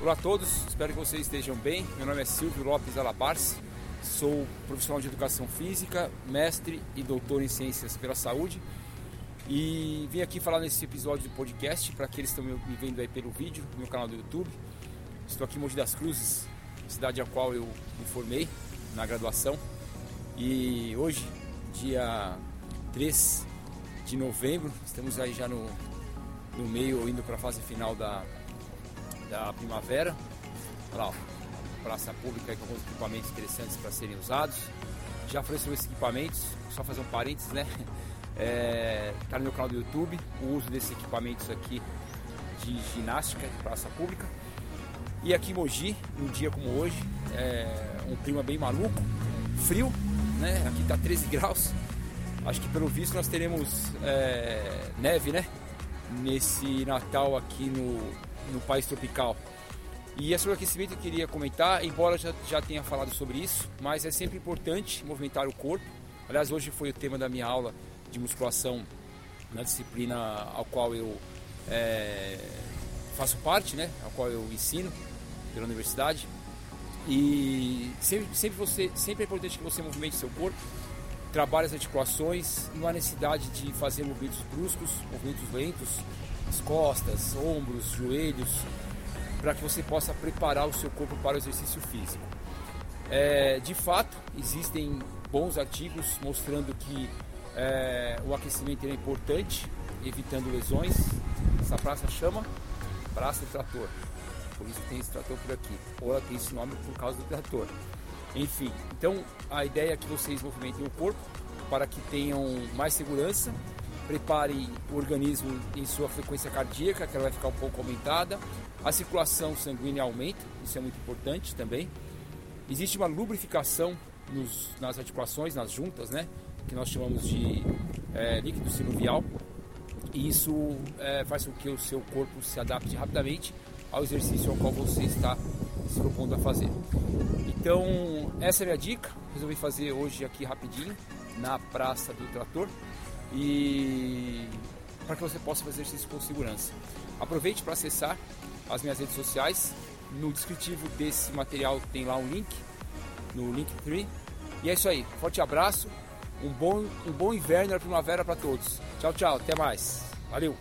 Olá a todos, espero que vocês estejam bem. Meu nome é Silvio Lopes Alabarce, sou profissional de educação física, mestre e doutor em ciências pela saúde. E vim aqui falar nesse episódio do podcast para aqueles que estão me vendo aí pelo vídeo, no meu canal do YouTube. Estou aqui em Mogi das Cruzes, cidade a qual eu me formei na graduação. E hoje, dia 3 de novembro, estamos aí já no, no meio, indo para a fase final da, da primavera. Olha lá, praça pública com alguns equipamentos interessantes para serem usados. Já falei sobre esses equipamentos, só fazer um parênteses, né? É, tá no meu canal do YouTube o uso desses equipamentos aqui de ginástica de praça pública. E aqui em Mogi, num dia como hoje, é um clima bem maluco, frio, né? Aqui tá 13 graus. Acho que pelo visto nós teremos é, neve, né? Nesse Natal aqui no, no país tropical. E sobre o aquecimento eu queria comentar, embora já, já tenha falado sobre isso, mas é sempre importante movimentar o corpo. Aliás, hoje foi o tema da minha aula de musculação na disciplina ao qual eu é, faço parte, né? Ao qual eu ensino pela universidade. E sempre, sempre, você, sempre é importante que você movimente seu corpo, trabalhe as articulações, não há necessidade de fazer movimentos bruscos, movimentos lentos, as costas, ombros, joelhos, para que você possa preparar o seu corpo para o exercício físico. É, de fato, existem bons artigos mostrando que é, o aquecimento é importante, evitando lesões. Essa praça chama Praça do Trator, por isso tem esse trator por aqui. Ou ela tem esse nome por causa do trator. Enfim, então a ideia é que vocês movimentem o corpo para que tenham mais segurança prepare o organismo em sua frequência cardíaca, que ela vai ficar um pouco aumentada. A circulação sanguínea aumenta, isso é muito importante também. Existe uma lubrificação nos, nas articulações, nas juntas, né? Que nós chamamos de é, líquido sinovial. E isso é, faz com que o seu corpo se adapte rapidamente ao exercício ao qual você está se propondo a fazer. Então, essa é a minha dica. Resolvi fazer hoje aqui rapidinho na Praça do Trator e para que você possa fazer exercício com segurança. Aproveite para acessar as minhas redes sociais. No descritivo desse material tem lá um link, no Linktree. E é isso aí. Forte abraço, um bom, um bom inverno e primavera para todos. Tchau, tchau. Até mais. Valeu.